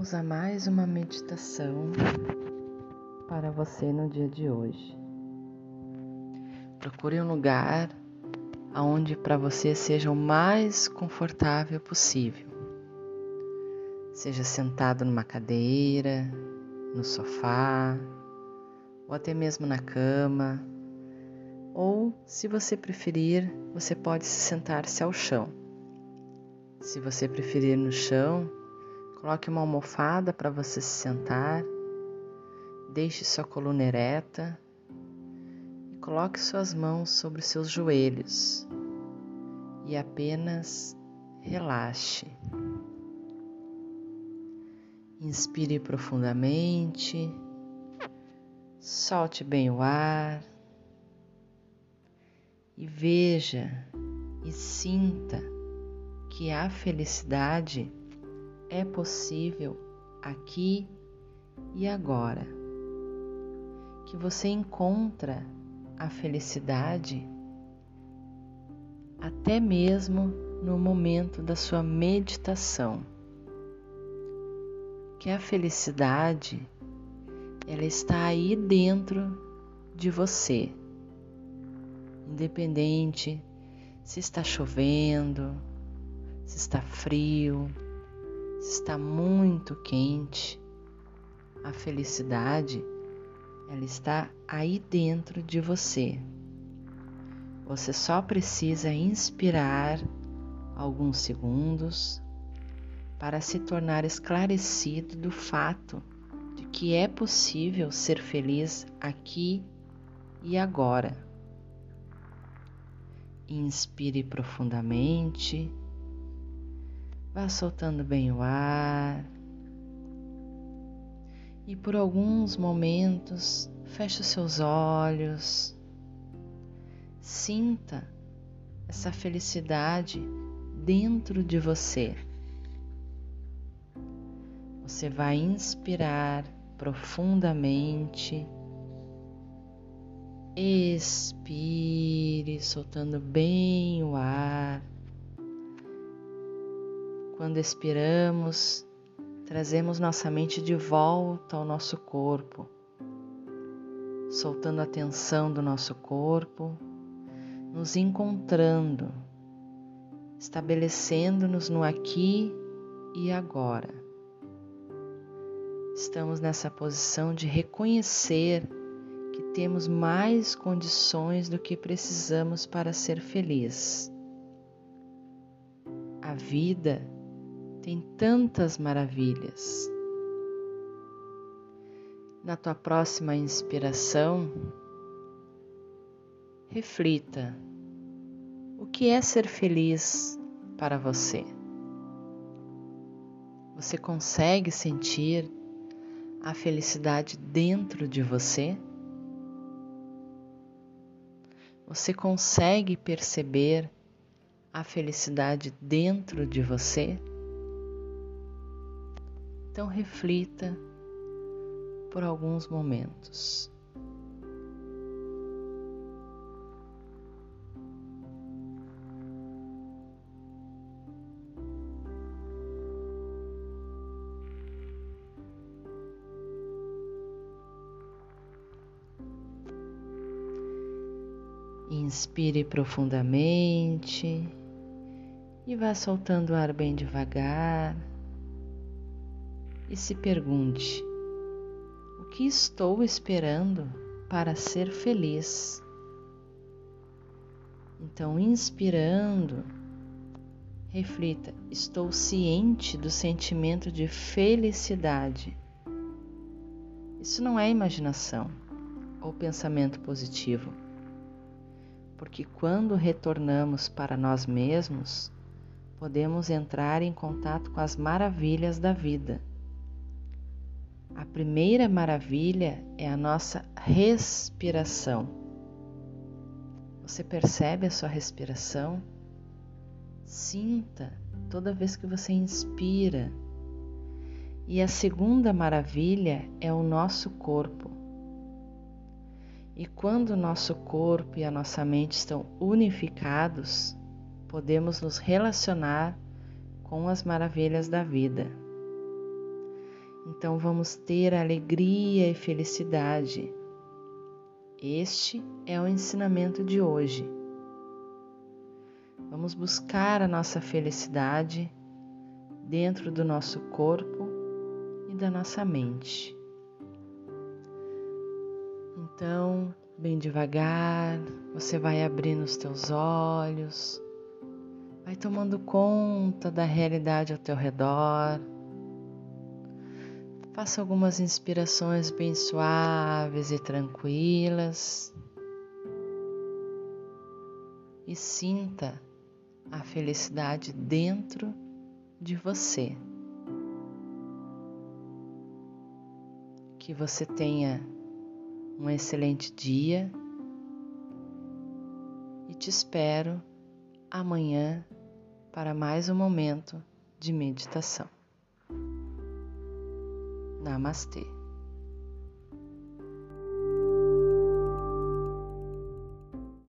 Vamos a mais uma meditação para você no dia de hoje. Procure um lugar aonde para você seja o mais confortável possível. Seja sentado numa cadeira, no sofá, ou até mesmo na cama, ou, se você preferir, você pode sentar-se ao chão. Se você preferir no chão, Coloque uma almofada para você se sentar. Deixe sua coluna ereta e coloque suas mãos sobre seus joelhos e apenas relaxe. Inspire profundamente, solte bem o ar e veja e sinta que a felicidade é possível aqui e agora. Que você encontra a felicidade até mesmo no momento da sua meditação. Que a felicidade ela está aí dentro de você. Independente se está chovendo, se está frio, está muito quente, a felicidade ela está aí dentro de você. Você só precisa inspirar alguns segundos para se tornar esclarecido do fato de que é possível ser feliz aqui e agora. Inspire profundamente Vá soltando bem o ar. E por alguns momentos, feche os seus olhos. Sinta essa felicidade dentro de você. Você vai inspirar profundamente. Expire, soltando bem o ar. Quando expiramos, trazemos nossa mente de volta ao nosso corpo, soltando a tensão do nosso corpo, nos encontrando, estabelecendo-nos no aqui e agora. Estamos nessa posição de reconhecer que temos mais condições do que precisamos para ser feliz. A vida tem tantas maravilhas. Na tua próxima inspiração, reflita: o que é ser feliz para você? Você consegue sentir a felicidade dentro de você? Você consegue perceber a felicidade dentro de você? Então reflita por alguns momentos. Inspire profundamente e vá soltando o ar bem devagar e se pergunte: o que estou esperando para ser feliz? Então, inspirando, reflita: estou ciente do sentimento de felicidade. Isso não é imaginação ou pensamento positivo, porque quando retornamos para nós mesmos, podemos entrar em contato com as maravilhas da vida primeira maravilha é a nossa respiração. Você percebe a sua respiração? Sinta toda vez que você inspira. E a segunda maravilha é o nosso corpo. E quando o nosso corpo e a nossa mente estão unificados, podemos nos relacionar com as maravilhas da vida. Então vamos ter alegria e felicidade. Este é o ensinamento de hoje. Vamos buscar a nossa felicidade dentro do nosso corpo e da nossa mente. Então, bem devagar, você vai abrindo os teus olhos, vai tomando conta da realidade ao teu redor. Faça algumas inspirações bem suaves e tranquilas e sinta a felicidade dentro de você. Que você tenha um excelente dia e te espero amanhã para mais um momento de meditação. Namastê.